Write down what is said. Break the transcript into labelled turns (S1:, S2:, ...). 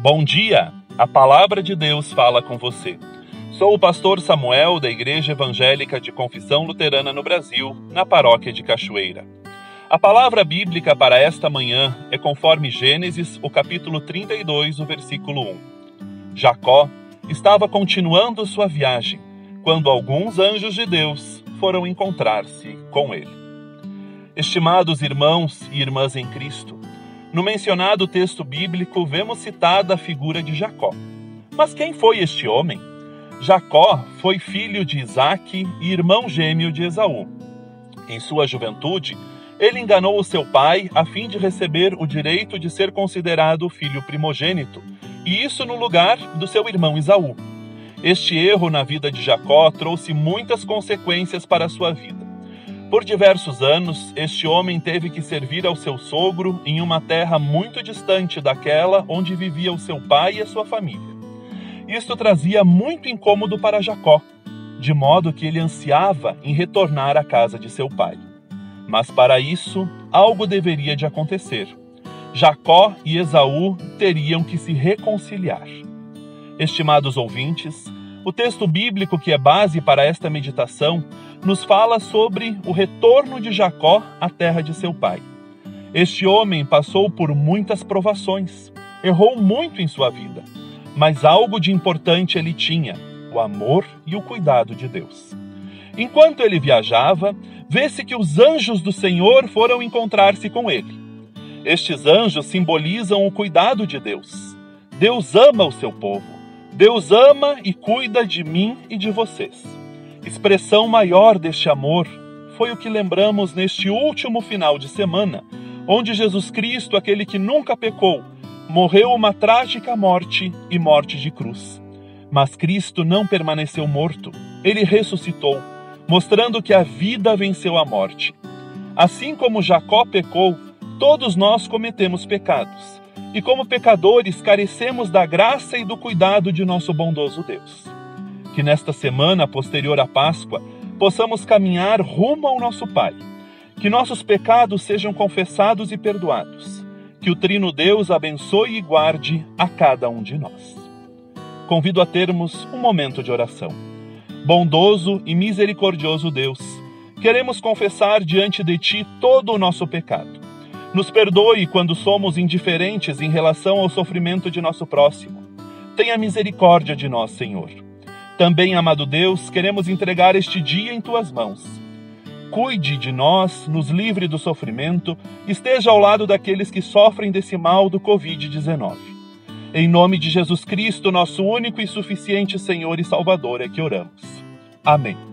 S1: Bom dia! A palavra de Deus fala com você. Sou o pastor Samuel da Igreja Evangélica de Confissão Luterana no Brasil, na paróquia de Cachoeira. A palavra bíblica para esta manhã é conforme Gênesis, o capítulo 32, o versículo 1. Jacó estava continuando sua viagem quando alguns anjos de Deus foram encontrar-se com ele. Estimados irmãos e irmãs em Cristo, no mencionado texto bíblico vemos citada a figura de Jacó. Mas quem foi este homem? Jacó foi filho de Isaque e irmão gêmeo de Esaú. Em sua juventude, ele enganou o seu pai a fim de receber o direito de ser considerado filho primogênito, e isso no lugar do seu irmão Esaú. Este erro na vida de Jacó trouxe muitas consequências para a sua vida. Por diversos anos, este homem teve que servir ao seu sogro em uma terra muito distante daquela onde vivia o seu pai e a sua família. Isto trazia muito incômodo para Jacó, de modo que ele ansiava em retornar à casa de seu pai. Mas para isso, algo deveria de acontecer. Jacó e Esaú teriam que se reconciliar. Estimados ouvintes, o texto bíblico que é base para esta meditação nos fala sobre o retorno de Jacó à terra de seu pai. Este homem passou por muitas provações, errou muito em sua vida, mas algo de importante ele tinha: o amor e o cuidado de Deus. Enquanto ele viajava, vê-se que os anjos do Senhor foram encontrar-se com ele. Estes anjos simbolizam o cuidado de Deus. Deus ama o seu povo. Deus ama e cuida de mim e de vocês. Expressão maior deste amor foi o que lembramos neste último final de semana, onde Jesus Cristo, aquele que nunca pecou, morreu uma trágica morte e morte de cruz. Mas Cristo não permaneceu morto, ele ressuscitou, mostrando que a vida venceu a morte. Assim como Jacó pecou, todos nós cometemos pecados e, como pecadores, carecemos da graça e do cuidado de nosso bondoso Deus. Que nesta semana posterior à Páscoa possamos caminhar rumo ao nosso Pai. Que nossos pecados sejam confessados e perdoados. Que o Trino Deus abençoe e guarde a cada um de nós. Convido a termos um momento de oração. Bondoso e misericordioso Deus, queremos confessar diante de Ti todo o nosso pecado nos perdoe quando somos indiferentes em relação ao sofrimento de nosso próximo. Tenha misericórdia de nós, Senhor. Também, amado Deus, queremos entregar este dia em tuas mãos. Cuide de nós, nos livre do sofrimento, esteja ao lado daqueles que sofrem desse mal do Covid-19. Em nome de Jesus Cristo, nosso único e suficiente Senhor e Salvador, é que oramos. Amém.